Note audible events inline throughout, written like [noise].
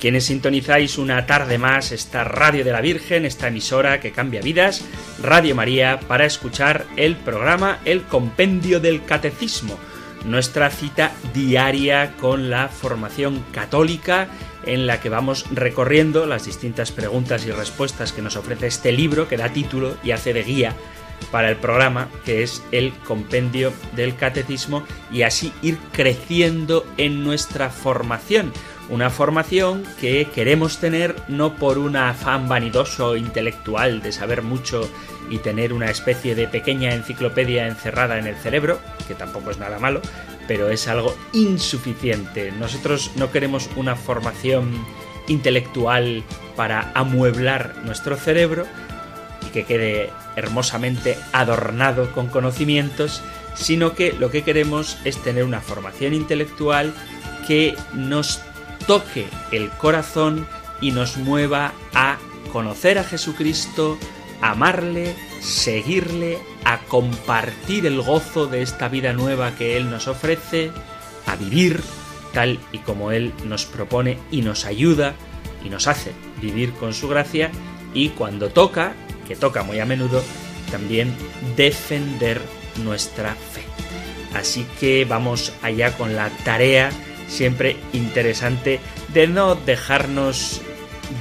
quienes sintonizáis una tarde más esta Radio de la Virgen, esta emisora que cambia vidas, Radio María, para escuchar el programa El Compendio del Catecismo, nuestra cita diaria con la formación católica en la que vamos recorriendo las distintas preguntas y respuestas que nos ofrece este libro que da título y hace de guía para el programa, que es el compendio del catecismo, y así ir creciendo en nuestra formación. Una formación que queremos tener no por un afán vanidoso intelectual de saber mucho y tener una especie de pequeña enciclopedia encerrada en el cerebro, que tampoco es nada malo, pero es algo insuficiente. Nosotros no queremos una formación intelectual para amueblar nuestro cerebro, que quede hermosamente adornado con conocimientos, sino que lo que queremos es tener una formación intelectual que nos toque el corazón y nos mueva a conocer a Jesucristo, amarle, seguirle, a compartir el gozo de esta vida nueva que Él nos ofrece, a vivir tal y como Él nos propone y nos ayuda y nos hace vivir con su gracia y cuando toca que toca muy a menudo, también defender nuestra fe. Así que vamos allá con la tarea siempre interesante de no dejarnos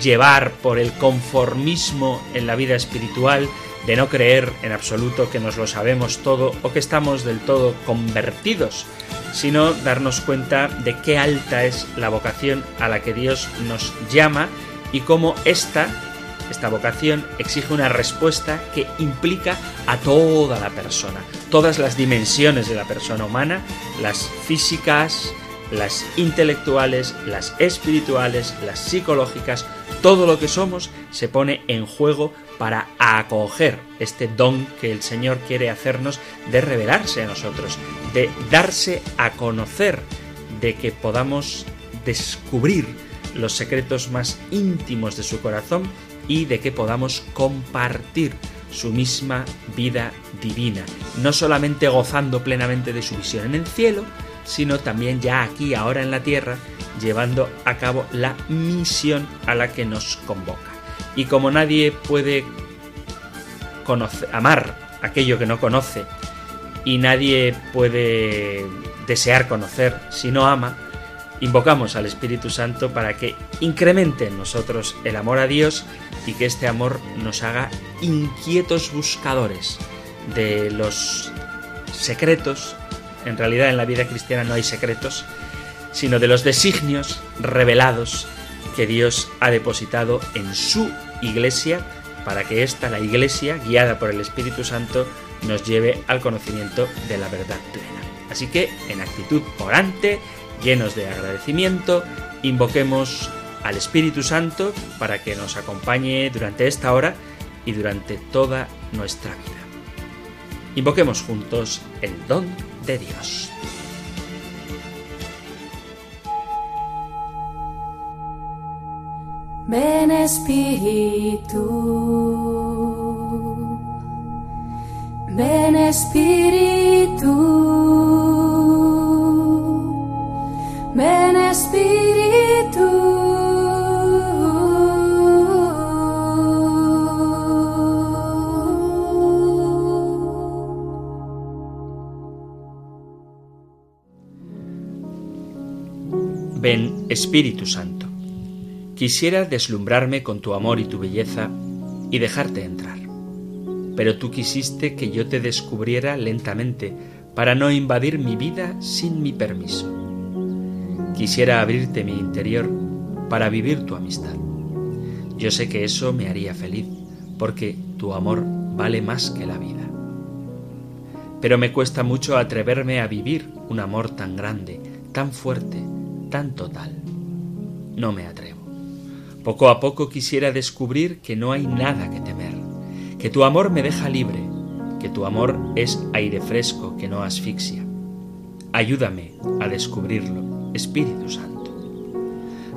llevar por el conformismo en la vida espiritual, de no creer en absoluto que nos lo sabemos todo o que estamos del todo convertidos, sino darnos cuenta de qué alta es la vocación a la que Dios nos llama y cómo ésta esta vocación exige una respuesta que implica a toda la persona, todas las dimensiones de la persona humana, las físicas, las intelectuales, las espirituales, las psicológicas, todo lo que somos se pone en juego para acoger este don que el Señor quiere hacernos de revelarse a nosotros, de darse a conocer, de que podamos descubrir los secretos más íntimos de su corazón y de que podamos compartir su misma vida divina, no solamente gozando plenamente de su visión en el cielo, sino también ya aquí, ahora en la tierra, llevando a cabo la misión a la que nos convoca. Y como nadie puede amar aquello que no conoce, y nadie puede desear conocer si no ama, invocamos al Espíritu Santo para que incremente en nosotros el amor a Dios y que este amor nos haga inquietos buscadores de los secretos. En realidad en la vida cristiana no hay secretos, sino de los designios revelados que Dios ha depositado en su iglesia para que ésta, la iglesia, guiada por el Espíritu Santo, nos lleve al conocimiento de la verdad plena. Así que, en actitud orante, llenos de agradecimiento, invoquemos al Espíritu Santo para que nos acompañe durante esta hora y durante toda nuestra vida. Invoquemos juntos el don de Dios. Ven Espíritu, ven Espíritu. Ven Espíritu. Ven Espíritu Santo. Quisiera deslumbrarme con tu amor y tu belleza y dejarte entrar. Pero tú quisiste que yo te descubriera lentamente para no invadir mi vida sin mi permiso. Quisiera abrirte mi interior para vivir tu amistad. Yo sé que eso me haría feliz, porque tu amor vale más que la vida. Pero me cuesta mucho atreverme a vivir un amor tan grande, tan fuerte, tan total. No me atrevo. Poco a poco quisiera descubrir que no hay nada que temer, que tu amor me deja libre, que tu amor es aire fresco que no asfixia. Ayúdame a descubrirlo, Espíritu Santo.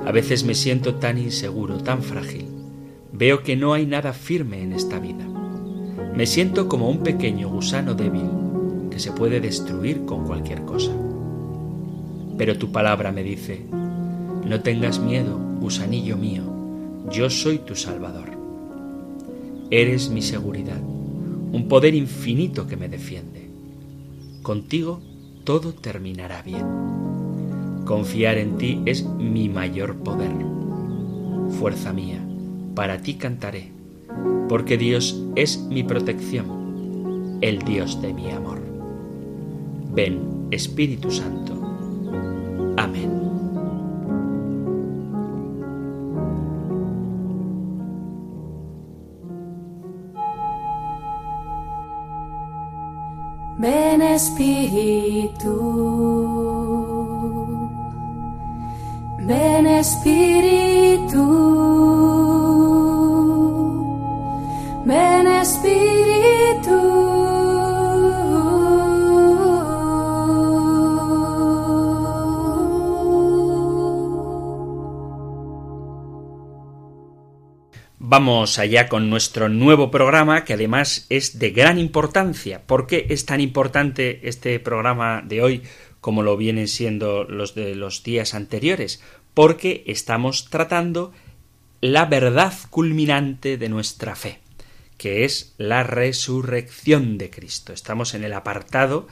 A veces me siento tan inseguro, tan frágil. Veo que no hay nada firme en esta vida. Me siento como un pequeño gusano débil que se puede destruir con cualquier cosa. Pero tu palabra me dice, no tengas miedo, gusanillo mío, yo soy tu Salvador. Eres mi seguridad, un poder infinito que me defiende. Contigo todo terminará bien. Confiar en ti es mi mayor poder. Fuerza mía, para ti cantaré, porque Dios es mi protección, el Dios de mi amor. Ven, Espíritu Santo. Amén. Ven Espíritu, ven Espíritu, Vamos allá con nuestro nuevo programa, que además es de gran importancia. ¿Por qué es tan importante este programa de hoy como lo vienen siendo los de los días anteriores? Porque estamos tratando la verdad culminante de nuestra fe, que es la resurrección de Cristo. Estamos en el apartado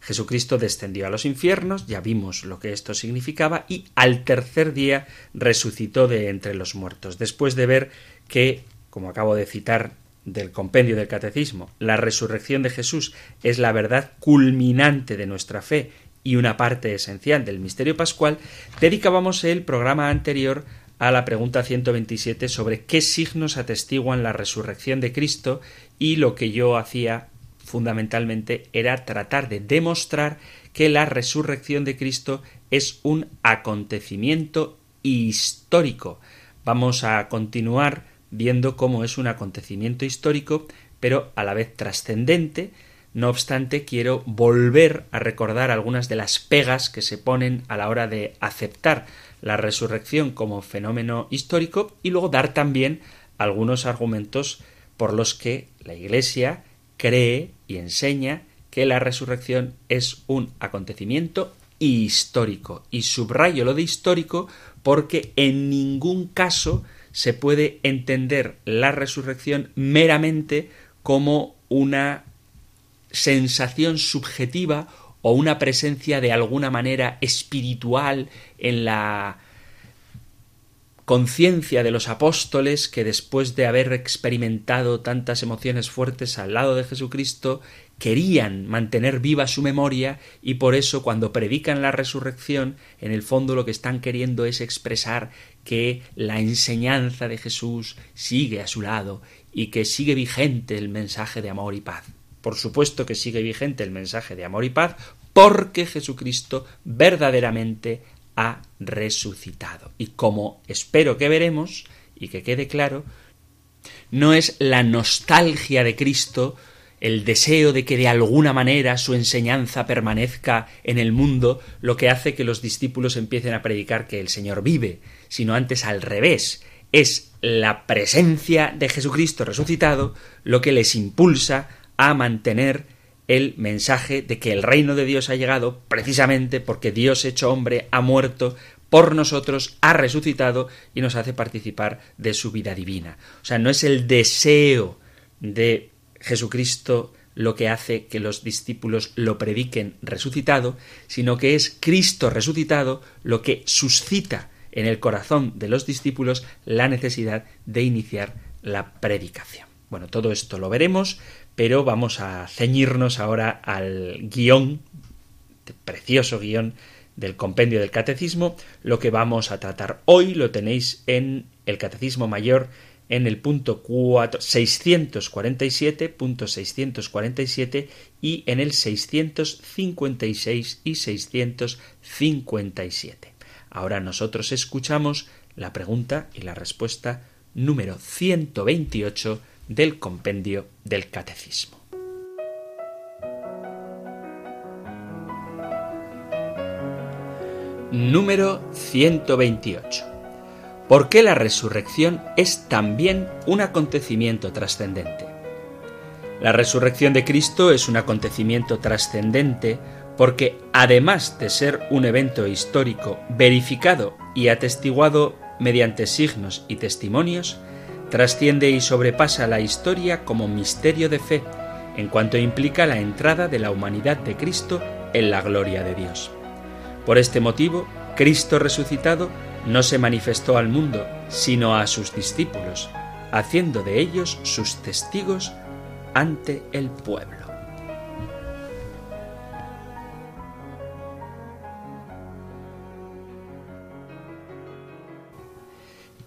Jesucristo descendió a los infiernos, ya vimos lo que esto significaba, y al tercer día resucitó de entre los muertos, después de ver que, como acabo de citar del compendio del catecismo, la resurrección de Jesús es la verdad culminante de nuestra fe y una parte esencial del misterio pascual, dedicábamos el programa anterior a la pregunta 127 sobre qué signos atestiguan la resurrección de Cristo y lo que yo hacía fundamentalmente era tratar de demostrar que la resurrección de Cristo es un acontecimiento histórico. Vamos a continuar viendo cómo es un acontecimiento histórico, pero a la vez trascendente. No obstante, quiero volver a recordar algunas de las pegas que se ponen a la hora de aceptar la resurrección como fenómeno histórico y luego dar también algunos argumentos por los que la Iglesia cree y enseña que la resurrección es un acontecimiento histórico. Y subrayo lo de histórico porque en ningún caso se puede entender la resurrección meramente como una sensación subjetiva o una presencia de alguna manera espiritual en la conciencia de los apóstoles que después de haber experimentado tantas emociones fuertes al lado de Jesucristo querían mantener viva su memoria y por eso cuando predican la resurrección en el fondo lo que están queriendo es expresar que la enseñanza de Jesús sigue a su lado y que sigue vigente el mensaje de amor y paz. Por supuesto que sigue vigente el mensaje de amor y paz porque Jesucristo verdaderamente ha resucitado. Y como espero que veremos, y que quede claro, no es la nostalgia de Cristo, el deseo de que de alguna manera su enseñanza permanezca en el mundo, lo que hace que los discípulos empiecen a predicar que el Señor vive, sino antes al revés, es la presencia de Jesucristo resucitado lo que les impulsa a mantener el mensaje de que el reino de Dios ha llegado precisamente porque Dios hecho hombre ha muerto por nosotros, ha resucitado y nos hace participar de su vida divina. O sea, no es el deseo de Jesucristo lo que hace que los discípulos lo prediquen resucitado, sino que es Cristo resucitado lo que suscita en el corazón de los discípulos la necesidad de iniciar la predicación. Bueno, todo esto lo veremos, pero vamos a ceñirnos ahora al guion, precioso guion del compendio del catecismo. Lo que vamos a tratar hoy lo tenéis en el catecismo mayor en el punto 4, 647, punto 647 y en el 656 y 657. Ahora nosotros escuchamos la pregunta y la respuesta número 128 del compendio del catecismo. Número 128. ¿Por qué la resurrección es también un acontecimiento trascendente? La resurrección de Cristo es un acontecimiento trascendente porque además de ser un evento histórico verificado y atestiguado mediante signos y testimonios, trasciende y sobrepasa la historia como misterio de fe, en cuanto implica la entrada de la humanidad de Cristo en la gloria de Dios. Por este motivo, Cristo resucitado no se manifestó al mundo, sino a sus discípulos, haciendo de ellos sus testigos ante el pueblo.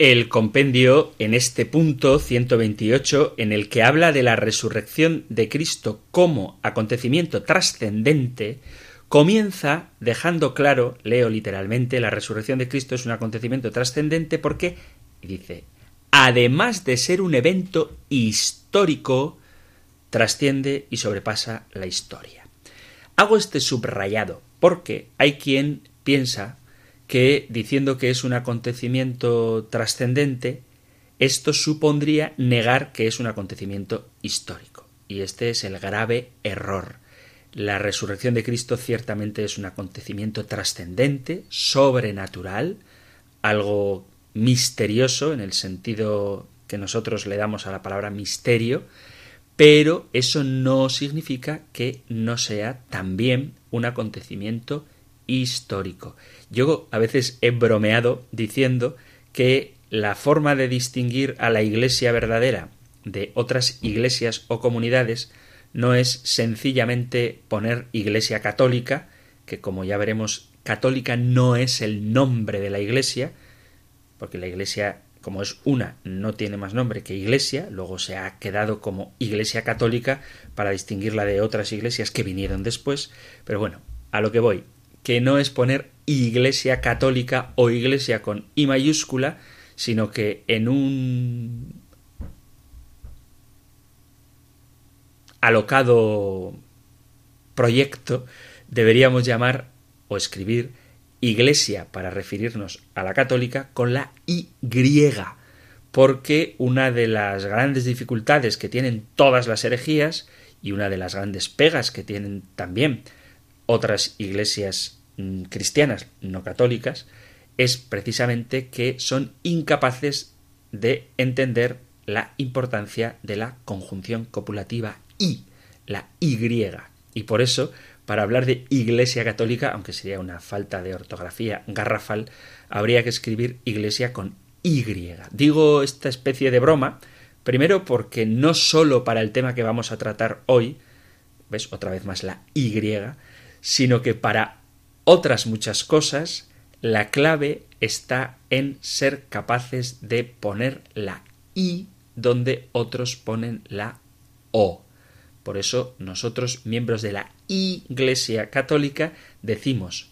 El compendio en este punto 128, en el que habla de la resurrección de Cristo como acontecimiento trascendente, comienza dejando claro, leo literalmente, la resurrección de Cristo es un acontecimiento trascendente porque, dice, además de ser un evento histórico, trasciende y sobrepasa la historia. Hago este subrayado porque hay quien piensa que diciendo que es un acontecimiento trascendente, esto supondría negar que es un acontecimiento histórico. Y este es el grave error. La resurrección de Cristo ciertamente es un acontecimiento trascendente, sobrenatural, algo misterioso en el sentido que nosotros le damos a la palabra misterio, pero eso no significa que no sea también un acontecimiento histórico. Yo a veces he bromeado diciendo que la forma de distinguir a la iglesia verdadera de otras iglesias o comunidades no es sencillamente poner iglesia católica, que como ya veremos, católica no es el nombre de la iglesia, porque la iglesia, como es una, no tiene más nombre que iglesia, luego se ha quedado como iglesia católica para distinguirla de otras iglesias que vinieron después, pero bueno, a lo que voy, que no es poner iglesia católica o iglesia con I mayúscula, sino que en un alocado proyecto deberíamos llamar o escribir iglesia para referirnos a la católica con la Y, porque una de las grandes dificultades que tienen todas las herejías y una de las grandes pegas que tienen también otras iglesias mm, cristianas no católicas es precisamente que son incapaces de entender la importancia de la conjunción copulativa y, la Y. Y por eso, para hablar de Iglesia Católica, aunque sería una falta de ortografía garrafal, habría que escribir Iglesia con Y. Digo esta especie de broma, primero porque no sólo para el tema que vamos a tratar hoy, ves otra vez más la Y, sino que para otras muchas cosas la clave está en ser capaces de poner la I donde otros ponen la O. Por eso nosotros, miembros de la Iglesia Católica, decimos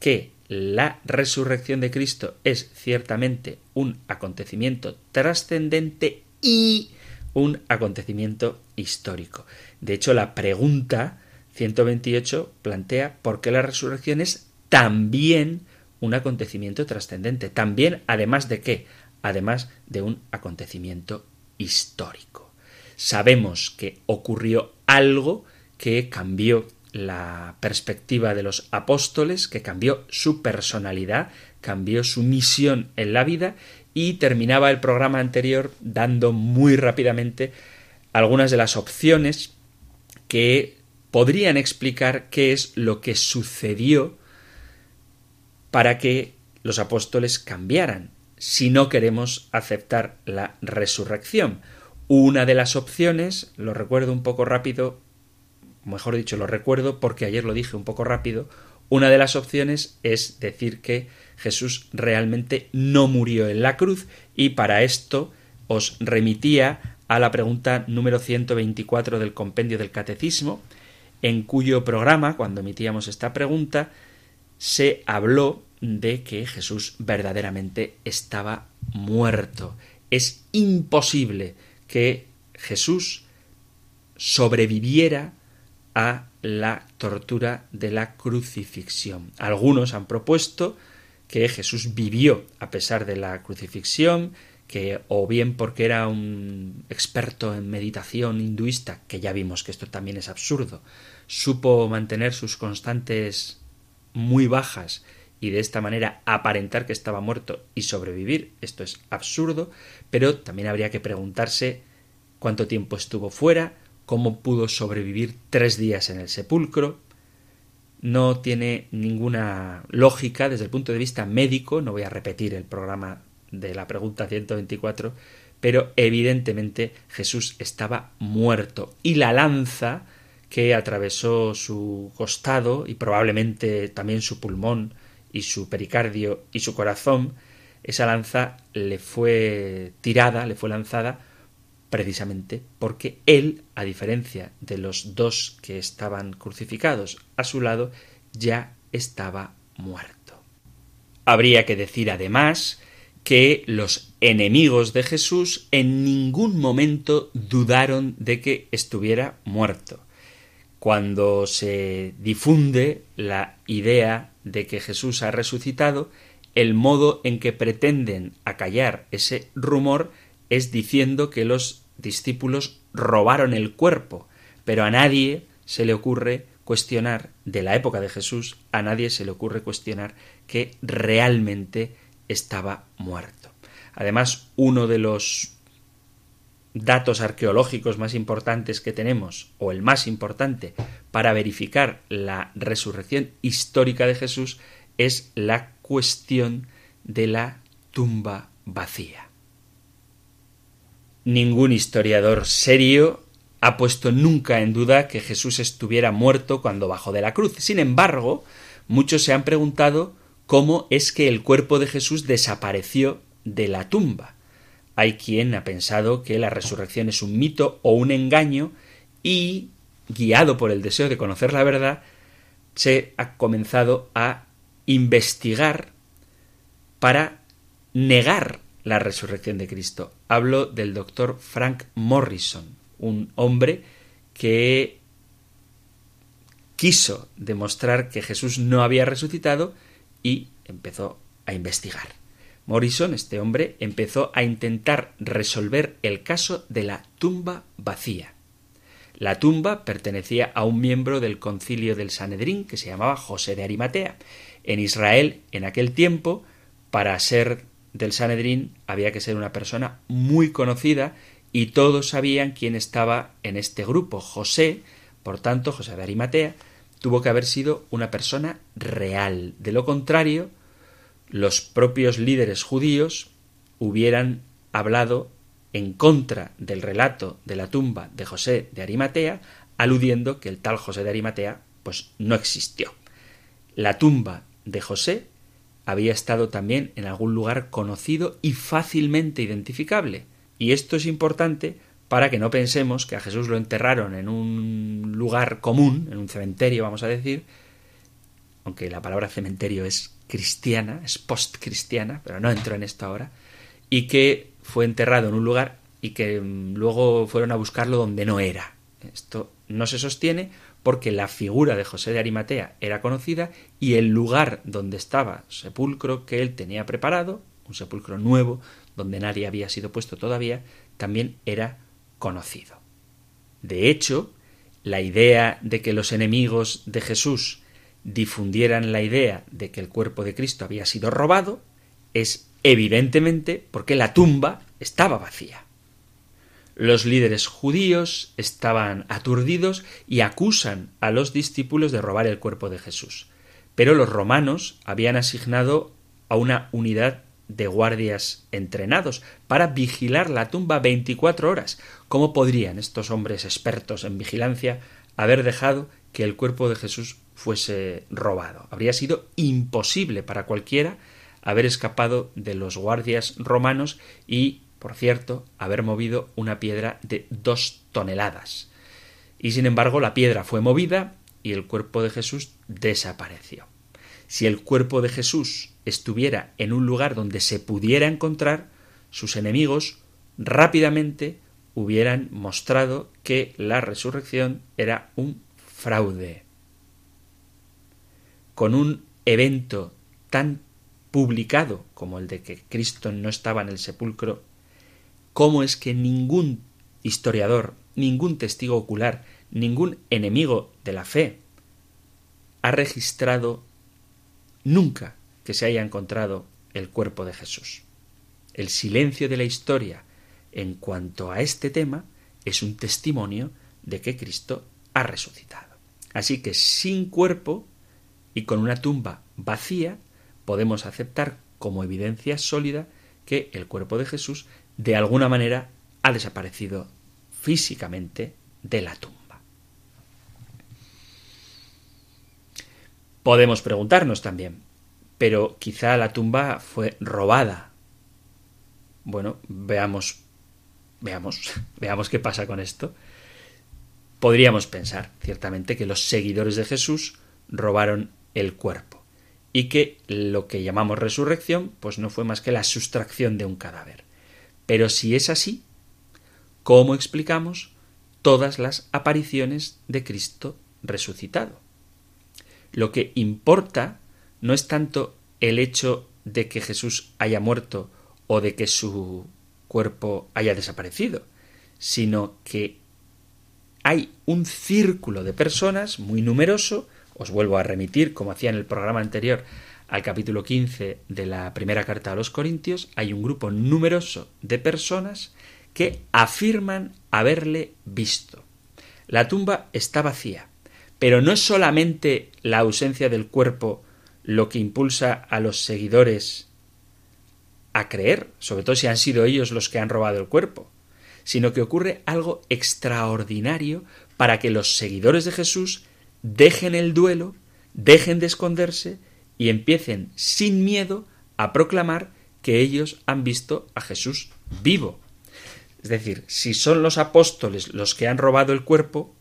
que la resurrección de Cristo es ciertamente un acontecimiento trascendente y un acontecimiento histórico. De hecho, la pregunta 128 plantea por qué la resurrección es también un acontecimiento trascendente. También, además de qué? Además de un acontecimiento histórico. Sabemos que ocurrió algo que cambió la perspectiva de los apóstoles, que cambió su personalidad, cambió su misión en la vida y terminaba el programa anterior dando muy rápidamente algunas de las opciones que podrían explicar qué es lo que sucedió para que los apóstoles cambiaran, si no queremos aceptar la resurrección. Una de las opciones, lo recuerdo un poco rápido, mejor dicho, lo recuerdo porque ayer lo dije un poco rápido, una de las opciones es decir que Jesús realmente no murió en la cruz y para esto os remitía a la pregunta número 124 del compendio del Catecismo, en cuyo programa, cuando emitíamos esta pregunta, se habló de que Jesús verdaderamente estaba muerto. Es imposible que Jesús sobreviviera a la tortura de la crucifixión. Algunos han propuesto que Jesús vivió a pesar de la crucifixión, que o bien porque era un experto en meditación hinduista, que ya vimos que esto también es absurdo, supo mantener sus constantes muy bajas y de esta manera aparentar que estaba muerto y sobrevivir, esto es absurdo, pero también habría que preguntarse cuánto tiempo estuvo fuera, cómo pudo sobrevivir tres días en el sepulcro, no tiene ninguna lógica desde el punto de vista médico, no voy a repetir el programa de la pregunta 124, pero evidentemente Jesús estaba muerto y la lanza que atravesó su costado y probablemente también su pulmón y su pericardio y su corazón, esa lanza le fue tirada, le fue lanzada precisamente porque él, a diferencia de los dos que estaban crucificados a su lado, ya estaba muerto. Habría que decir además que los enemigos de Jesús en ningún momento dudaron de que estuviera muerto. Cuando se difunde la idea de que Jesús ha resucitado, el modo en que pretenden acallar ese rumor es diciendo que los discípulos robaron el cuerpo, pero a nadie se le ocurre cuestionar, de la época de Jesús, a nadie se le ocurre cuestionar que realmente estaba muerto. Además, uno de los datos arqueológicos más importantes que tenemos, o el más importante, para verificar la resurrección histórica de Jesús, es la cuestión de la tumba vacía. Ningún historiador serio ha puesto nunca en duda que Jesús estuviera muerto cuando bajó de la cruz. Sin embargo, muchos se han preguntado cómo es que el cuerpo de Jesús desapareció de la tumba. Hay quien ha pensado que la resurrección es un mito o un engaño y, guiado por el deseo de conocer la verdad, se ha comenzado a investigar para negar la resurrección de Cristo. Hablo del doctor Frank Morrison, un hombre que quiso demostrar que Jesús no había resucitado y empezó a investigar. Morrison, este hombre, empezó a intentar resolver el caso de la tumba vacía. La tumba pertenecía a un miembro del concilio del Sanedrín que se llamaba José de Arimatea. En Israel, en aquel tiempo, para ser del Sanedrín había que ser una persona muy conocida y todos sabían quién estaba en este grupo. José, por tanto, José de Arimatea, tuvo que haber sido una persona real. De lo contrario, los propios líderes judíos hubieran hablado en contra del relato de la tumba de José de Arimatea, aludiendo que el tal José de Arimatea pues no existió. La tumba de José había estado también en algún lugar conocido y fácilmente identificable. Y esto es importante para que no pensemos que a Jesús lo enterraron en un lugar común, en un cementerio, vamos a decir, aunque la palabra cementerio es cristiana, es post-cristiana, pero no entro en esto ahora, y que fue enterrado en un lugar y que mm, luego fueron a buscarlo donde no era. Esto no se sostiene porque la figura de José de Arimatea era conocida y el lugar donde estaba sepulcro que él tenía preparado, un sepulcro nuevo donde nadie había sido puesto todavía, también era conocido. De hecho, la idea de que los enemigos de Jesús difundieran la idea de que el cuerpo de Cristo había sido robado es evidentemente porque la tumba estaba vacía. Los líderes judíos estaban aturdidos y acusan a los discípulos de robar el cuerpo de Jesús. Pero los romanos habían asignado a una unidad de guardias entrenados para vigilar la tumba 24 horas. ¿Cómo podrían estos hombres expertos en vigilancia haber dejado que el cuerpo de Jesús fuese robado? Habría sido imposible para cualquiera haber escapado de los guardias romanos y, por cierto, haber movido una piedra de dos toneladas. Y sin embargo, la piedra fue movida y el cuerpo de Jesús desapareció. Si el cuerpo de Jesús estuviera en un lugar donde se pudiera encontrar, sus enemigos rápidamente hubieran mostrado que la resurrección era un fraude. Con un evento tan publicado como el de que Cristo no estaba en el sepulcro, ¿cómo es que ningún historiador, ningún testigo ocular, ningún enemigo de la fe ha registrado nunca que se haya encontrado el cuerpo de Jesús? El silencio de la historia en cuanto a este tema es un testimonio de que Cristo ha resucitado. Así que sin cuerpo y con una tumba vacía, podemos aceptar como evidencia sólida que el cuerpo de Jesús de alguna manera ha desaparecido físicamente de la tumba. Podemos preguntarnos también, pero quizá la tumba fue robada. Bueno, veamos, veamos, [laughs] veamos qué pasa con esto. Podríamos pensar, ciertamente, que los seguidores de Jesús robaron el cuerpo y que lo que llamamos resurrección pues no fue más que la sustracción de un cadáver. Pero si es así, ¿cómo explicamos todas las apariciones de Cristo resucitado? Lo que importa no es tanto el hecho de que Jesús haya muerto o de que su cuerpo haya desaparecido, sino que hay un círculo de personas muy numeroso os vuelvo a remitir, como hacía en el programa anterior, al capítulo 15 de la primera carta a los Corintios, hay un grupo numeroso de personas que afirman haberle visto. La tumba está vacía, pero no es solamente la ausencia del cuerpo lo que impulsa a los seguidores a creer, sobre todo si han sido ellos los que han robado el cuerpo, sino que ocurre algo extraordinario para que los seguidores de Jesús dejen el duelo, dejen de esconderse y empiecen sin miedo a proclamar que ellos han visto a Jesús vivo. Es decir, si son los apóstoles los que han robado el cuerpo,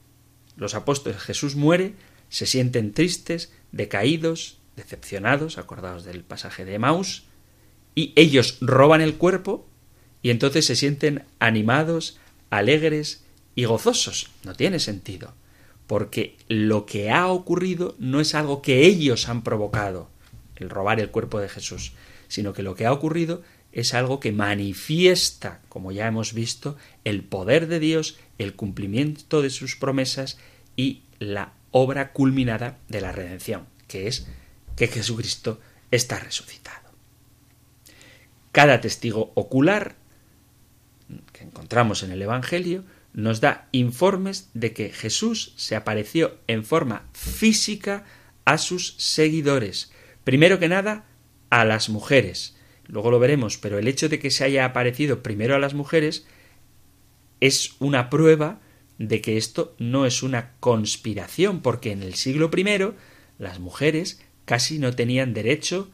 los apóstoles Jesús muere, se sienten tristes, decaídos, decepcionados, acordados del pasaje de Maus, y ellos roban el cuerpo y entonces se sienten animados, alegres y gozosos. No tiene sentido porque lo que ha ocurrido no es algo que ellos han provocado, el robar el cuerpo de Jesús, sino que lo que ha ocurrido es algo que manifiesta, como ya hemos visto, el poder de Dios, el cumplimiento de sus promesas y la obra culminada de la redención, que es que Jesucristo está resucitado. Cada testigo ocular que encontramos en el Evangelio nos da informes de que Jesús se apareció en forma física a sus seguidores. Primero que nada, a las mujeres. Luego lo veremos, pero el hecho de que se haya aparecido primero a las mujeres es una prueba de que esto no es una conspiración, porque en el siglo I las mujeres casi no tenían derecho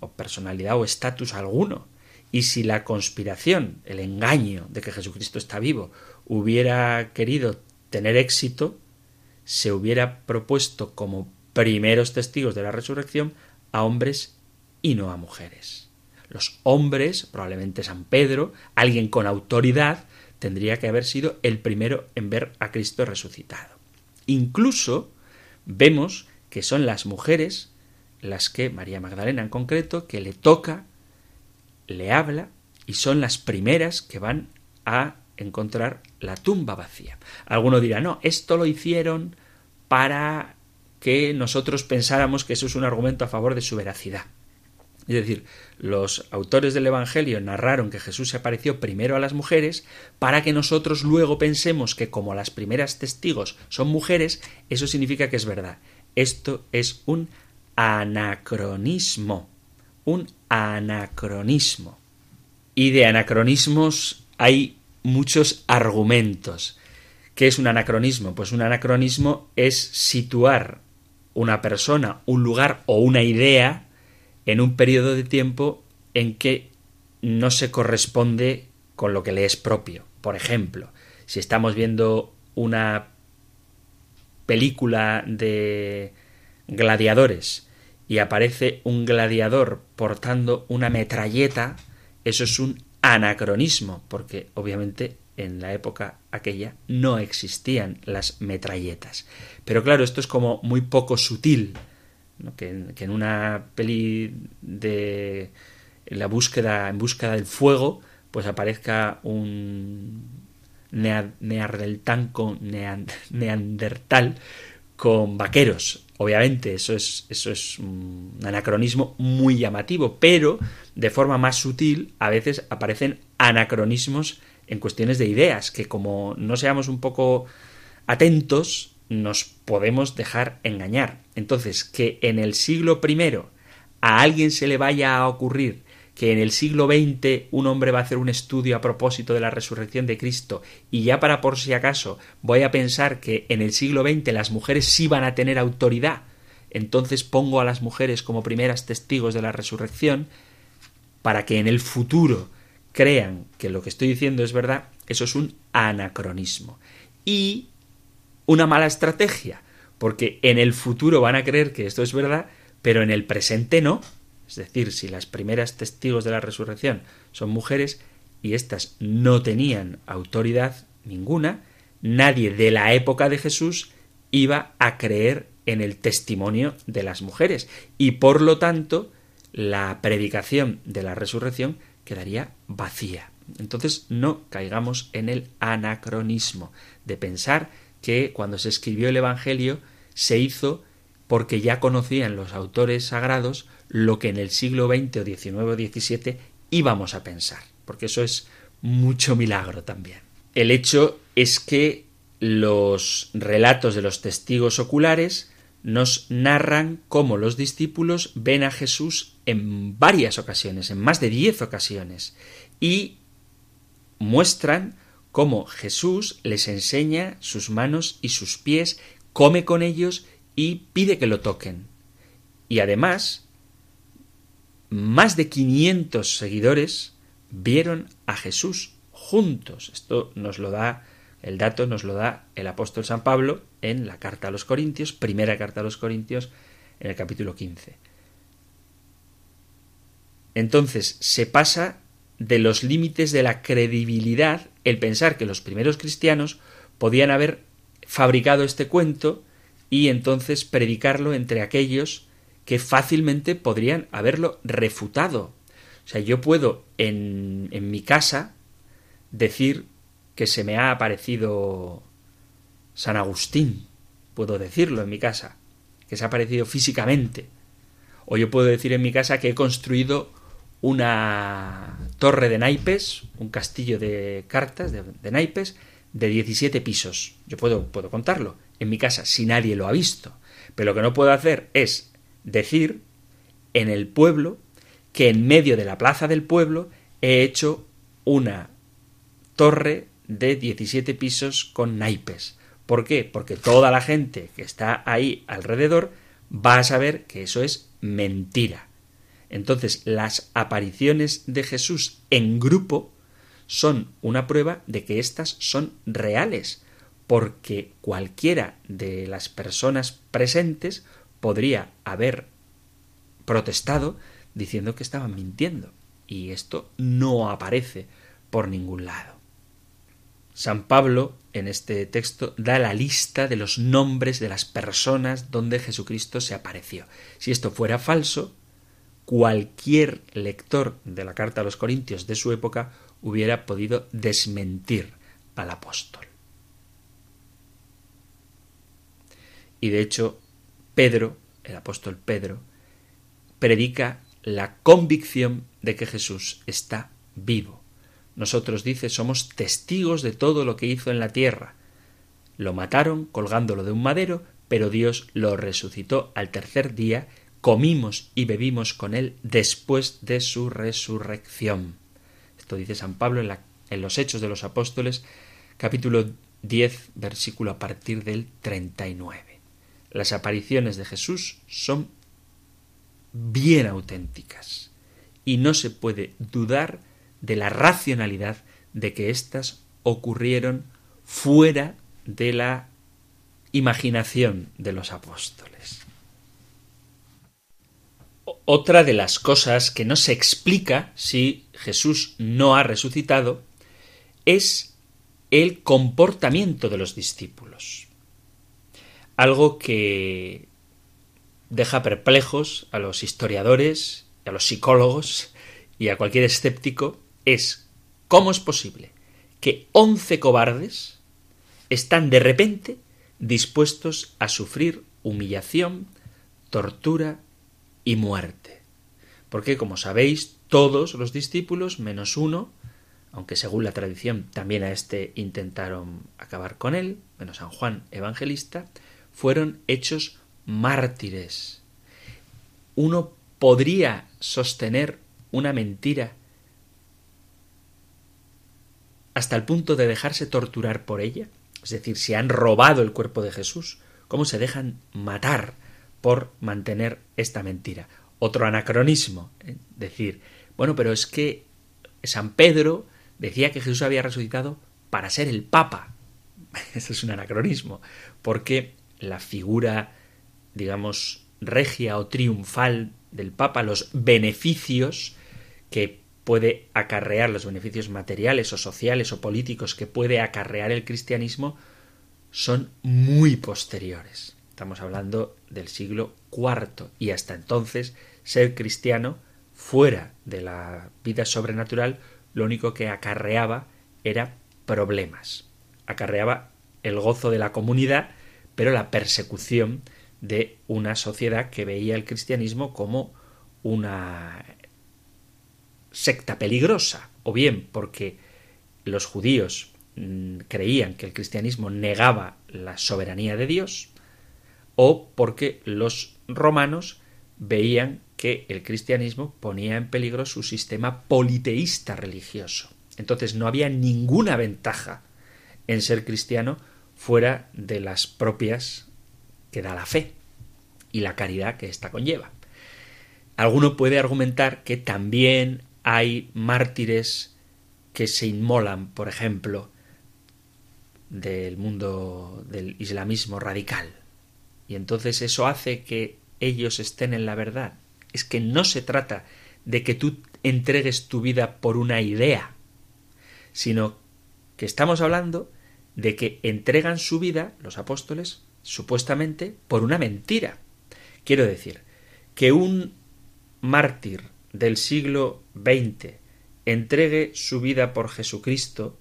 o personalidad o estatus alguno. Y si la conspiración, el engaño de que Jesucristo está vivo, hubiera querido tener éxito, se hubiera propuesto como primeros testigos de la resurrección a hombres y no a mujeres. Los hombres, probablemente San Pedro, alguien con autoridad, tendría que haber sido el primero en ver a Cristo resucitado. Incluso vemos que son las mujeres las que, María Magdalena en concreto, que le toca, le habla, y son las primeras que van a encontrar la tumba vacía. Alguno dirá, no, esto lo hicieron para que nosotros pensáramos que eso es un argumento a favor de su veracidad. Es decir, los autores del Evangelio narraron que Jesús se apareció primero a las mujeres para que nosotros luego pensemos que como las primeras testigos son mujeres, eso significa que es verdad. Esto es un anacronismo. Un anacronismo. Y de anacronismos hay muchos argumentos. ¿Qué es un anacronismo? Pues un anacronismo es situar una persona, un lugar o una idea en un periodo de tiempo en que no se corresponde con lo que le es propio. Por ejemplo, si estamos viendo una película de gladiadores y aparece un gladiador portando una metralleta, eso es un anacronismo, porque obviamente en la época aquella no existían las metralletas. Pero claro, esto es como muy poco sutil, que, en, una peli de la búsqueda, en búsqueda del fuego, pues aparezca un neandertal neandertal con vaqueros. Obviamente, eso es, eso es un anacronismo muy llamativo, pero de forma más sutil a veces aparecen anacronismos en cuestiones de ideas, que como no seamos un poco atentos, nos podemos dejar engañar. Entonces, que en el siglo I a alguien se le vaya a ocurrir que en el siglo XX un hombre va a hacer un estudio a propósito de la resurrección de Cristo y ya para por si acaso voy a pensar que en el siglo XX las mujeres sí van a tener autoridad, entonces pongo a las mujeres como primeras testigos de la resurrección para que en el futuro crean que lo que estoy diciendo es verdad, eso es un anacronismo. Y una mala estrategia, porque en el futuro van a creer que esto es verdad, pero en el presente no. Es decir, si las primeras testigos de la resurrección son mujeres y éstas no tenían autoridad ninguna, nadie de la época de Jesús iba a creer en el testimonio de las mujeres y por lo tanto la predicación de la resurrección quedaría vacía. Entonces no caigamos en el anacronismo de pensar que cuando se escribió el Evangelio se hizo porque ya conocían los autores sagrados lo que en el siglo XX o XIX o XVII íbamos a pensar, porque eso es mucho milagro también. El hecho es que los relatos de los testigos oculares nos narran cómo los discípulos ven a Jesús en varias ocasiones, en más de diez ocasiones, y muestran cómo Jesús les enseña sus manos y sus pies, come con ellos y pide que lo toquen. Y además, más de 500 seguidores vieron a Jesús juntos. Esto nos lo da, el dato nos lo da el apóstol San Pablo en la carta a los Corintios, primera carta a los Corintios, en el capítulo 15. Entonces se pasa de los límites de la credibilidad el pensar que los primeros cristianos podían haber fabricado este cuento y entonces predicarlo entre aquellos que fácilmente podrían haberlo refutado. O sea, yo puedo en, en mi casa decir que se me ha aparecido San Agustín, puedo decirlo en mi casa, que se ha aparecido físicamente. O yo puedo decir en mi casa que he construido una torre de naipes, un castillo de cartas de, naipes de 17 pisos. Yo puedo, puedo contarlo en mi casa si nadie lo ha visto. Pero lo que no puedo hacer es decir en el pueblo que en medio de la plaza del pueblo he hecho una torre de 17 pisos con naipes. ¿Por qué? Porque toda la gente que está ahí alrededor va a saber que eso es mentira. Entonces, las apariciones de Jesús en grupo son una prueba de que éstas son reales, porque cualquiera de las personas presentes podría haber protestado diciendo que estaban mintiendo. Y esto no aparece por ningún lado. San Pablo en este texto da la lista de los nombres de las personas donde Jesucristo se apareció. Si esto fuera falso, cualquier lector de la carta a los Corintios de su época hubiera podido desmentir al apóstol. Y de hecho, Pedro, el apóstol Pedro, predica la convicción de que Jesús está vivo. Nosotros, dice, somos testigos de todo lo que hizo en la tierra. Lo mataron colgándolo de un madero, pero Dios lo resucitó al tercer día, comimos y bebimos con él después de su resurrección. Esto dice San Pablo en, los Hechos de los Apóstoles, capítulo 10, versículo a partir del 39. Las apariciones de Jesús son bien auténticas y no se puede dudar de la racionalidad de que éstas ocurrieron fuera de la imaginación de los apóstoles. Otra de las cosas que no se explica si Jesús no ha resucitado es el comportamiento de los discípulos. Algo que deja perplejos a los historiadores, a los psicólogos y a cualquier escéptico es cómo es posible que once cobardes están de repente dispuestos a sufrir humillación, tortura y muerte. Porque, como sabéis, todos los discípulos, menos uno, aunque según la tradición también a este intentaron acabar con él, menos San Juan Evangelista, fueron hechos mártires. Uno podría sostener una mentira hasta el punto de dejarse torturar por ella. Es decir, si han robado el cuerpo de Jesús, ¿cómo se dejan matar por mantener esta mentira? Otro anacronismo, ¿eh? decir, bueno, pero es que San Pedro decía que Jesús había resucitado para ser el Papa. [laughs] Eso es un anacronismo, porque la figura, digamos, regia o triunfal del Papa, los beneficios que puede acarrear, los beneficios materiales o sociales o políticos que puede acarrear el cristianismo, son muy posteriores. Estamos hablando del siglo IV y hasta entonces ser cristiano fuera de la vida sobrenatural lo único que acarreaba era problemas. Acarreaba el gozo de la comunidad, pero la persecución de una sociedad que veía el cristianismo como una secta peligrosa, o bien porque los judíos mm, creían que el cristianismo negaba la soberanía de Dios, o porque los romanos veían que el cristianismo ponía en peligro su sistema politeísta religioso. Entonces no había ninguna ventaja en ser cristiano fuera de las propias que da la fe y la caridad que ésta conlleva. Alguno puede argumentar que también hay mártires que se inmolan, por ejemplo, del mundo del islamismo radical. Y entonces eso hace que ellos estén en la verdad es que no se trata de que tú entregues tu vida por una idea, sino que estamos hablando de que entregan su vida, los apóstoles, supuestamente por una mentira. Quiero decir, que un mártir del siglo XX entregue su vida por Jesucristo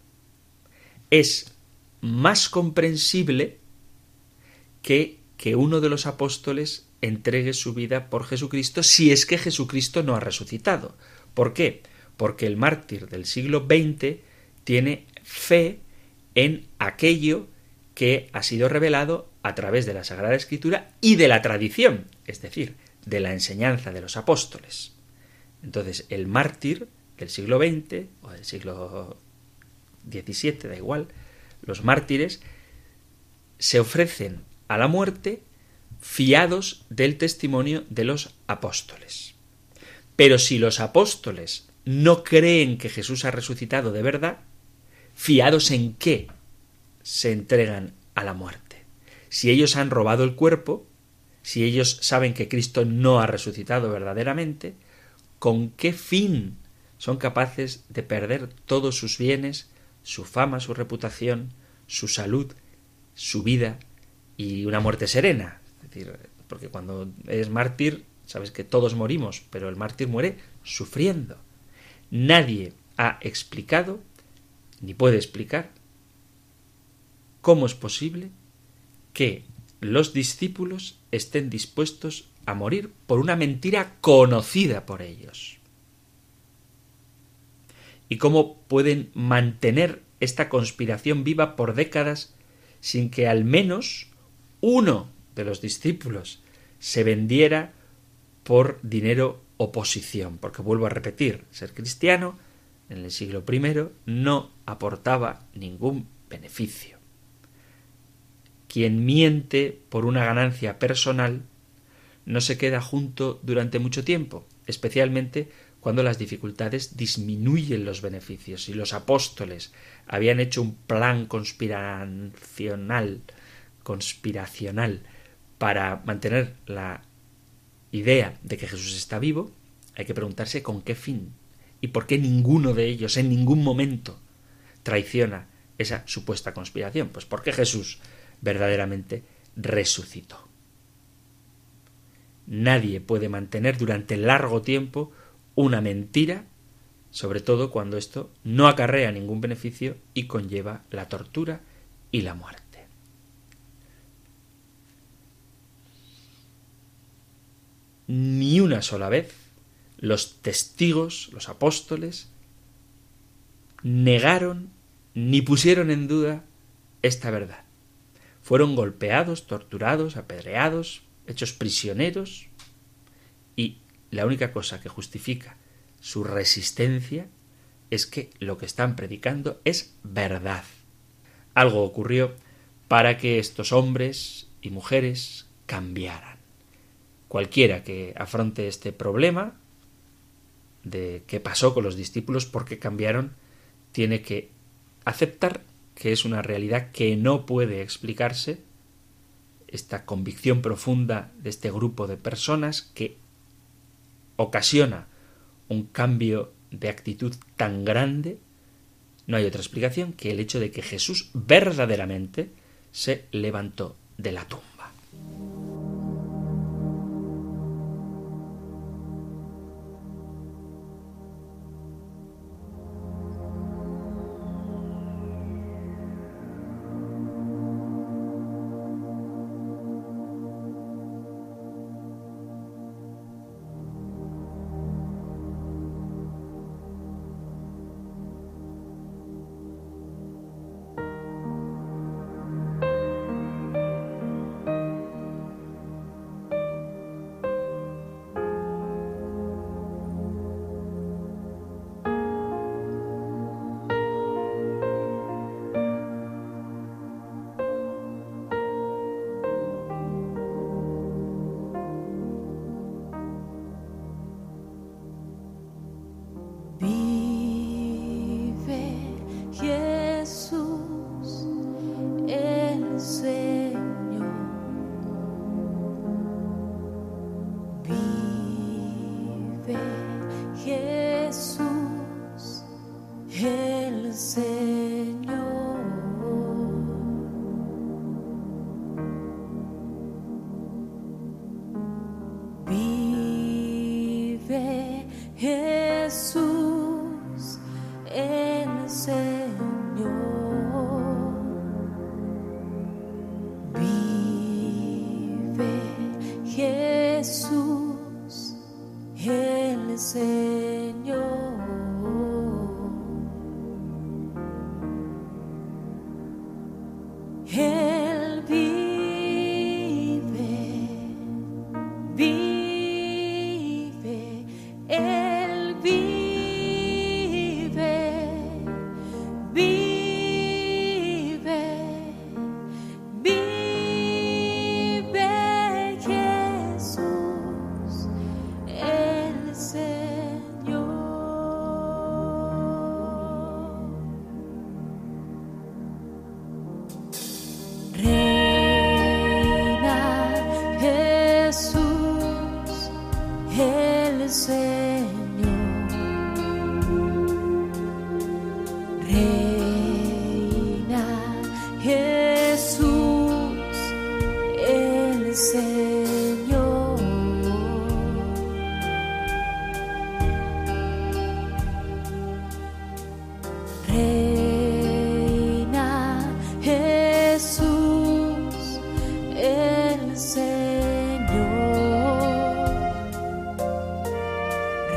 es más comprensible que que uno de los apóstoles entregue su vida por Jesucristo si es que Jesucristo no ha resucitado. ¿Por qué? Porque el mártir del siglo XX tiene fe en aquello que ha sido revelado a través de la Sagrada Escritura y de la tradición, es decir, de la enseñanza de los apóstoles. Entonces, el mártir del siglo XX o del siglo XVII, da igual, los mártires se ofrecen a la muerte fiados del testimonio de los apóstoles. Pero si los apóstoles no creen que Jesús ha resucitado de verdad, fiados en qué se entregan a la muerte. Si ellos han robado el cuerpo, si ellos saben que Cristo no ha resucitado verdaderamente, ¿con qué fin son capaces de perder todos sus bienes, su fama, su reputación, su salud, su vida y una muerte serena? decir, porque cuando eres mártir, sabes que todos morimos, pero el mártir muere sufriendo. Nadie ha explicado, ni puede explicar, cómo es posible que los discípulos estén dispuestos a morir por una mentira conocida por ellos. Y cómo pueden mantener esta conspiración viva por décadas sin que al menos uno de los discípulos se vendiera por dinero o posición, porque vuelvo a repetir, ser cristiano en el siglo I no aportaba ningún beneficio. Quien miente por una ganancia personal no se queda junto durante mucho tiempo, especialmente cuando las dificultades disminuyen los beneficios. y los apóstoles habían hecho un plan conspiracional, conspiracional para mantener la idea de que Jesús está vivo, hay que preguntarse con qué fin y por qué ninguno de ellos en ningún momento traiciona esa supuesta conspiración? Pues porque Jesús verdaderamente resucitó. Nadie puede mantener durante largo tiempo una mentira, sobre todo cuando esto no acarrea ningún beneficio y conlleva la tortura y la muerte. Ni una sola vez los testigos, los apóstoles, negaron ni pusieron en duda esta verdad. Fueron golpeados, torturados, apedreados, hechos prisioneros y la única cosa que justifica su resistencia es que lo que están predicando es verdad. Algo ocurrió para que estos hombres y mujeres cambiaran. Cualquiera que afronte este problema de qué pasó con los discípulos, por qué cambiaron, tiene que aceptar que es una realidad que no puede explicarse, esta convicción profunda de este grupo de personas que ocasiona un cambio de actitud tan grande, no hay otra explicación que el hecho de que Jesús verdaderamente se levantó de la tumba.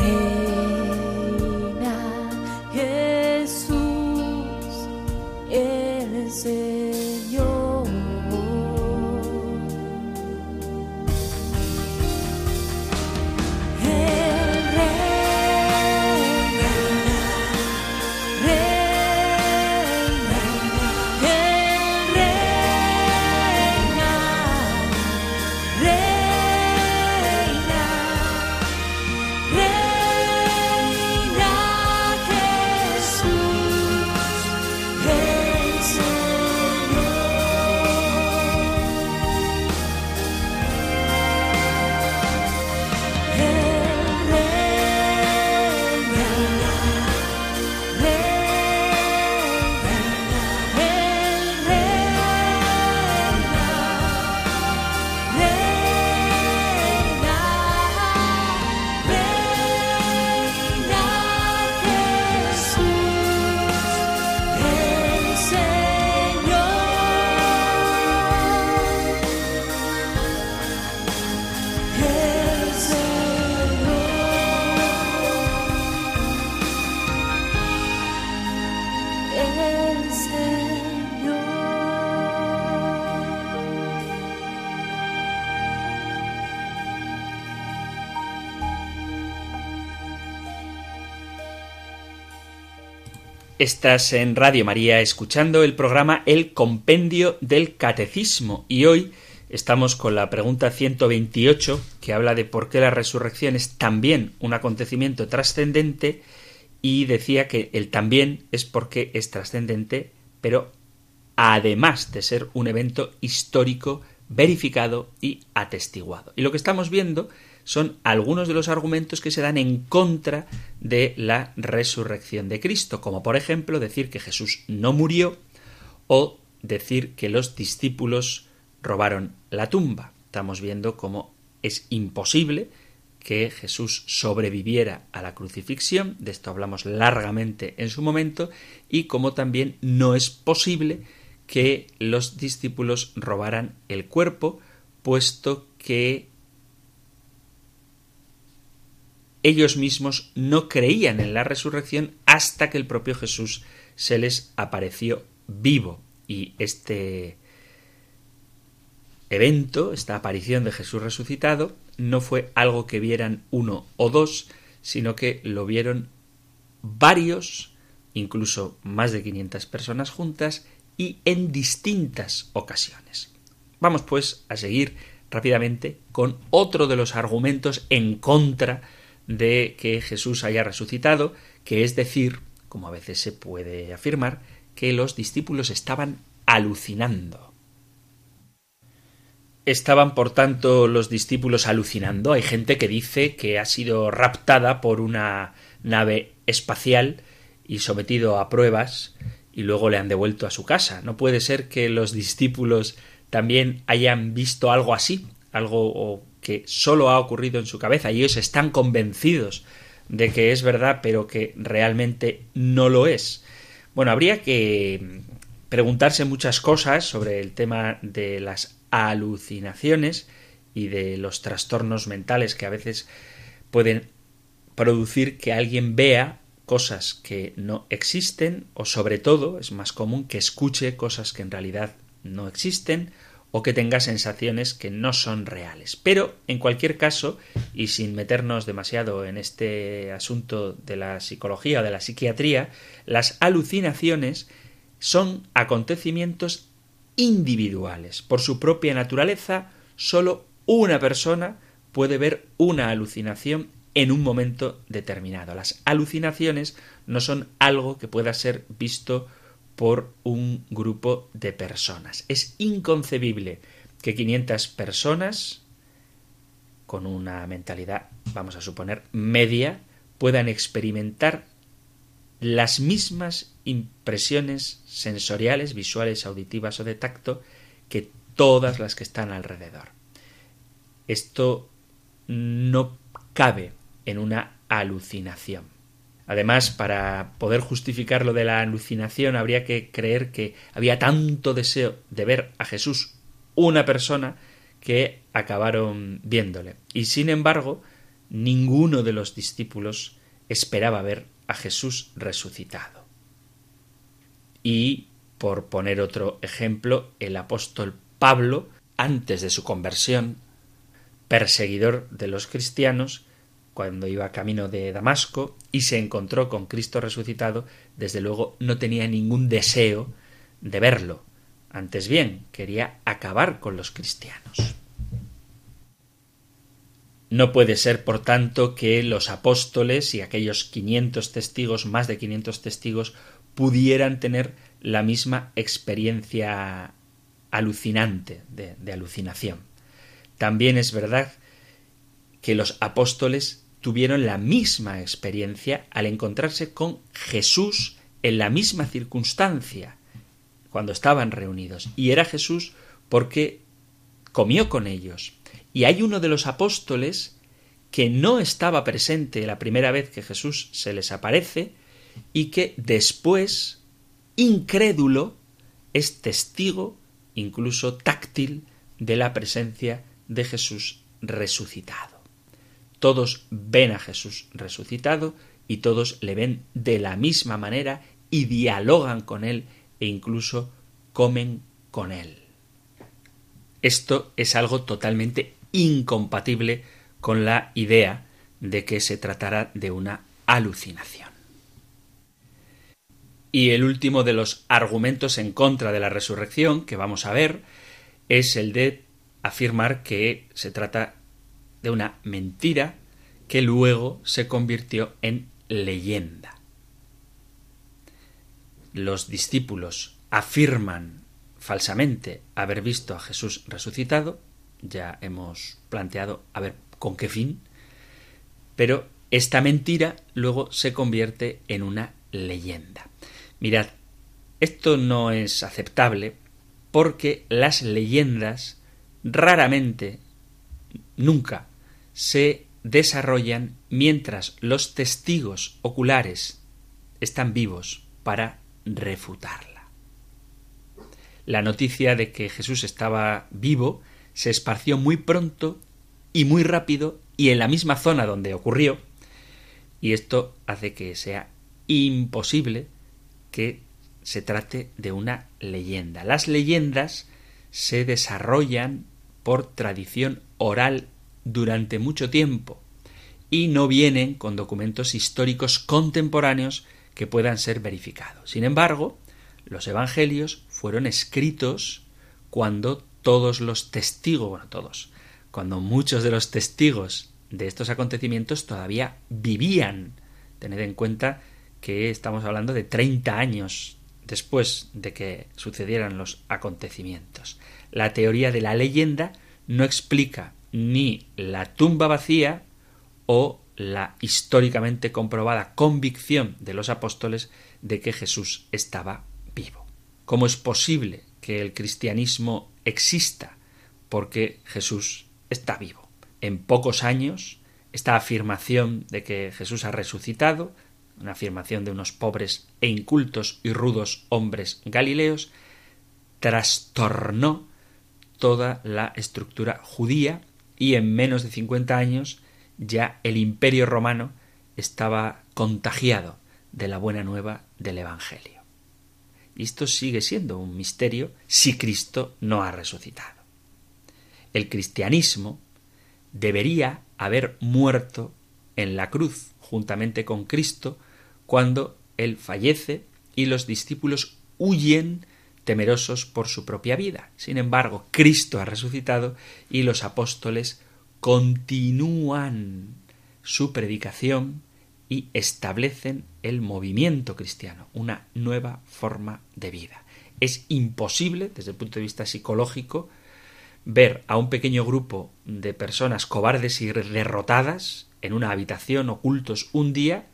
Hey. Estás en Radio María escuchando el programa El Compendio del Catecismo y hoy estamos con la pregunta 128 que habla de por qué la resurrección es también un acontecimiento trascendente y decía que el también es porque es trascendente pero además de ser un evento histórico verificado y atestiguado. Y lo que estamos viendo son algunos de los argumentos que se dan en contra de la resurrección de Cristo, como por ejemplo decir que Jesús no murió o decir que los discípulos robaron la tumba. Estamos viendo cómo es imposible que Jesús sobreviviera a la crucifixión, de esto hablamos largamente en su momento, y cómo también no es posible que los discípulos robaran el cuerpo, puesto que ellos mismos no creían en la resurrección hasta que el propio Jesús se les apareció vivo. Y este evento, esta aparición de Jesús resucitado, no fue algo que vieran uno o dos, sino que lo vieron varios, incluso más de 500 personas juntas, y en distintas ocasiones. Vamos pues a seguir rápidamente con otro de los argumentos en contra de que Jesús haya resucitado, que es decir, como a veces se puede afirmar, que los discípulos estaban alucinando. Estaban, por tanto, los discípulos alucinando. Hay gente que dice que ha sido raptada por una nave espacial y sometido a pruebas y luego le han devuelto a su casa. No puede ser que los discípulos también hayan visto algo así, algo que solo ha ocurrido en su cabeza y ellos están convencidos de que es verdad, pero que realmente no lo es. Bueno, habría que preguntarse muchas cosas sobre el tema de las alucinaciones y de los trastornos mentales que a veces pueden producir que alguien vea cosas que no existen o sobre todo es más común que escuche cosas que en realidad no existen o que tenga sensaciones que no son reales. Pero, en cualquier caso, y sin meternos demasiado en este asunto de la psicología o de la psiquiatría, las alucinaciones son acontecimientos individuales. Por su propia naturaleza, solo una persona puede ver una alucinación en un momento determinado. Las alucinaciones no son algo que pueda ser visto por un grupo de personas. Es inconcebible que 500 personas con una mentalidad, vamos a suponer, media, puedan experimentar las mismas impresiones sensoriales, visuales, auditivas o de tacto que todas las que están alrededor. Esto no cabe en una alucinación. Además, para poder justificar lo de la alucinación, habría que creer que había tanto deseo de ver a Jesús una persona que acabaron viéndole. Y sin embargo, ninguno de los discípulos esperaba ver a Jesús resucitado. Y, por poner otro ejemplo, el apóstol Pablo, antes de su conversión, perseguidor de los cristianos, cuando iba camino de Damasco y se encontró con Cristo resucitado, desde luego no tenía ningún deseo de verlo. Antes bien, quería acabar con los cristianos. No puede ser, por tanto, que los apóstoles y aquellos quinientos testigos, más de quinientos testigos, pudieran tener la misma experiencia alucinante de, de alucinación. También es verdad que los apóstoles tuvieron la misma experiencia al encontrarse con Jesús en la misma circunstancia cuando estaban reunidos. Y era Jesús porque comió con ellos. Y hay uno de los apóstoles que no estaba presente la primera vez que Jesús se les aparece y que después, incrédulo, es testigo, incluso táctil, de la presencia de Jesús resucitado. Todos ven a Jesús resucitado y todos le ven de la misma manera y dialogan con él e incluso comen con él. Esto es algo totalmente incompatible con la idea de que se tratara de una alucinación. Y el último de los argumentos en contra de la resurrección que vamos a ver es el de afirmar que se trata de una mentira que luego se convirtió en leyenda. Los discípulos afirman falsamente haber visto a Jesús resucitado, ya hemos planteado a ver con qué fin, pero esta mentira luego se convierte en una leyenda. Mirad, esto no es aceptable porque las leyendas raramente, nunca, se desarrollan mientras los testigos oculares están vivos para refutarla. La noticia de que Jesús estaba vivo se esparció muy pronto y muy rápido y en la misma zona donde ocurrió, y esto hace que sea imposible que se trate de una leyenda. Las leyendas se desarrollan por tradición oral durante mucho tiempo y no vienen con documentos históricos contemporáneos que puedan ser verificados. Sin embargo, los evangelios fueron escritos cuando todos los testigos, bueno, todos, cuando muchos de los testigos de estos acontecimientos todavía vivían. Tened en cuenta que estamos hablando de 30 años después de que sucedieran los acontecimientos. La teoría de la leyenda no explica ni la tumba vacía o la históricamente comprobada convicción de los apóstoles de que Jesús estaba vivo. ¿Cómo es posible que el cristianismo exista? Porque Jesús está vivo. En pocos años, esta afirmación de que Jesús ha resucitado una afirmación de unos pobres e incultos y rudos hombres galileos, trastornó toda la estructura judía y en menos de cincuenta años ya el imperio romano estaba contagiado de la buena nueva del Evangelio. Y esto sigue siendo un misterio si Cristo no ha resucitado. El cristianismo debería haber muerto en la cruz juntamente con Cristo cuando Él fallece y los discípulos huyen temerosos por su propia vida. Sin embargo, Cristo ha resucitado y los apóstoles continúan su predicación y establecen el movimiento cristiano, una nueva forma de vida. Es imposible, desde el punto de vista psicológico, ver a un pequeño grupo de personas cobardes y derrotadas en una habitación ocultos un día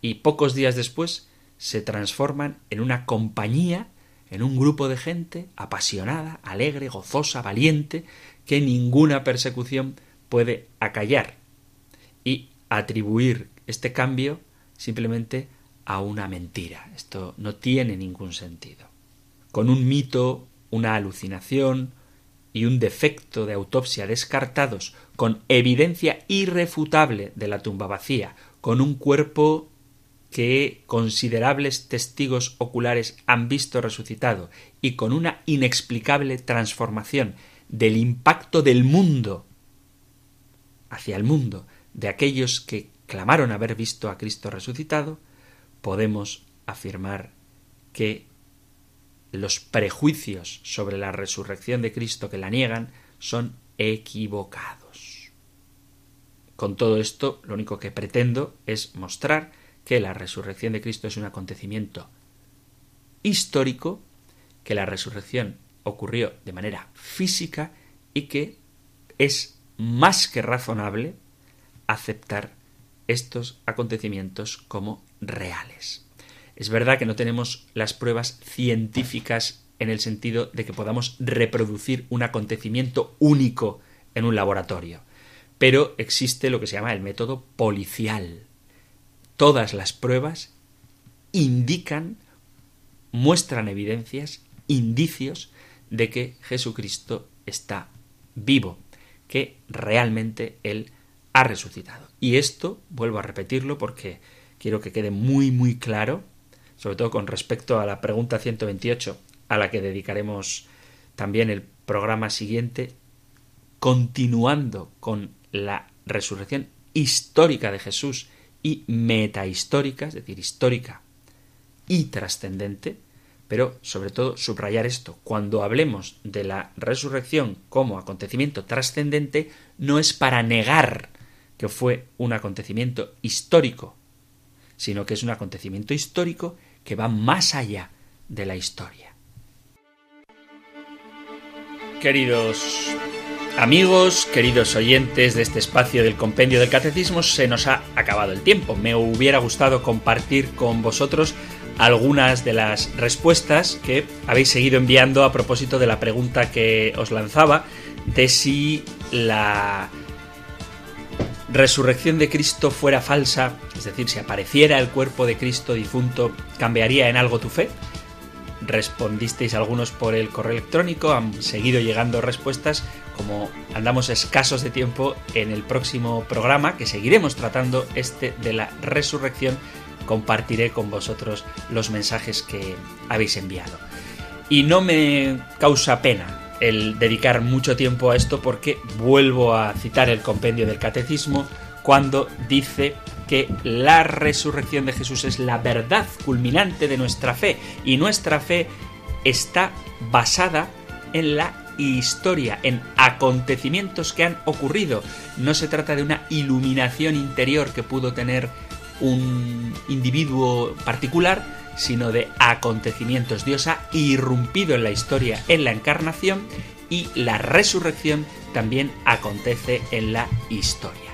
y pocos días después se transforman en una compañía, en un grupo de gente apasionada, alegre, gozosa, valiente, que ninguna persecución puede acallar y atribuir este cambio simplemente a una mentira. Esto no tiene ningún sentido. Con un mito, una alucinación, y un defecto de autopsia descartados, con evidencia irrefutable de la tumba vacía, con un cuerpo que considerables testigos oculares han visto resucitado y con una inexplicable transformación del impacto del mundo hacia el mundo de aquellos que clamaron haber visto a Cristo resucitado, podemos afirmar que los prejuicios sobre la resurrección de Cristo que la niegan son equivocados. Con todo esto, lo único que pretendo es mostrar que la resurrección de Cristo es un acontecimiento histórico, que la resurrección ocurrió de manera física y que es más que razonable aceptar estos acontecimientos como reales. Es verdad que no tenemos las pruebas científicas en el sentido de que podamos reproducir un acontecimiento único en un laboratorio, pero existe lo que se llama el método policial. Todas las pruebas indican, muestran evidencias, indicios de que Jesucristo está vivo, que realmente Él ha resucitado. Y esto, vuelvo a repetirlo porque quiero que quede muy muy claro, sobre todo con respecto a la pregunta 128, a la que dedicaremos también el programa siguiente, continuando con la resurrección histórica de Jesús y metahistórica, es decir, histórica y trascendente, pero sobre todo subrayar esto, cuando hablemos de la resurrección como acontecimiento trascendente, no es para negar que fue un acontecimiento histórico, sino que es un acontecimiento histórico que va más allá de la historia. Queridos amigos, queridos oyentes de este espacio del compendio del catecismo, se nos ha acabado el tiempo. Me hubiera gustado compartir con vosotros algunas de las respuestas que habéis seguido enviando a propósito de la pregunta que os lanzaba de si la resurrección de Cristo fuera falsa, es decir, si apareciera el cuerpo de Cristo difunto, ¿cambiaría en algo tu fe? Respondisteis algunos por el correo electrónico, han seguido llegando respuestas, como andamos escasos de tiempo en el próximo programa que seguiremos tratando este de la resurrección, compartiré con vosotros los mensajes que habéis enviado. Y no me causa pena el dedicar mucho tiempo a esto porque vuelvo a citar el compendio del catecismo cuando dice que la resurrección de Jesús es la verdad culminante de nuestra fe y nuestra fe está basada en la historia, en acontecimientos que han ocurrido. No se trata de una iluminación interior que pudo tener un individuo particular, sino de acontecimientos. Dios ha irrumpido en la historia en la encarnación y la resurrección también acontece en la historia.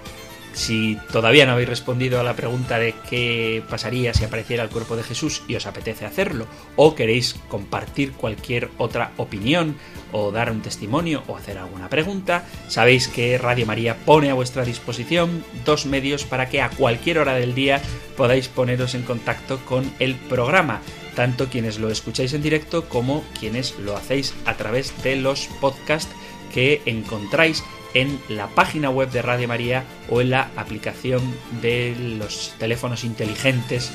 Si todavía no habéis respondido a la pregunta de qué pasaría si apareciera el cuerpo de Jesús y os apetece hacerlo, o queréis compartir cualquier otra opinión, o dar un testimonio, o hacer alguna pregunta, sabéis que Radio María pone a vuestra disposición dos medios para que a cualquier hora del día podáis poneros en contacto con el programa tanto quienes lo escucháis en directo como quienes lo hacéis a través de los podcasts que encontráis en la página web de Radio María o en la aplicación de los teléfonos inteligentes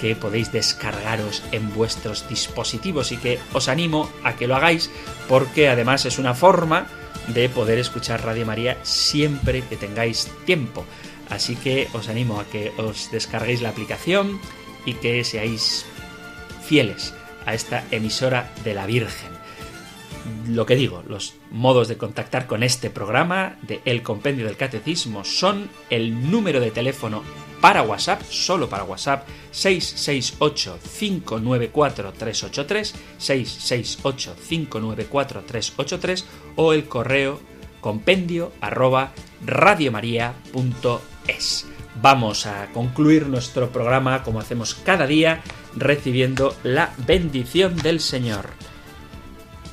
que podéis descargaros en vuestros dispositivos y que os animo a que lo hagáis porque además es una forma de poder escuchar Radio María siempre que tengáis tiempo. Así que os animo a que os descarguéis la aplicación y que seáis fieles a esta emisora de la Virgen lo que digo, los modos de contactar con este programa de El Compendio del Catecismo son el número de teléfono para WhatsApp, solo para WhatsApp, 668-594-383, 668-594-383 o el correo compendio arroba. Vamos a concluir nuestro programa como hacemos cada día recibiendo la bendición del Señor.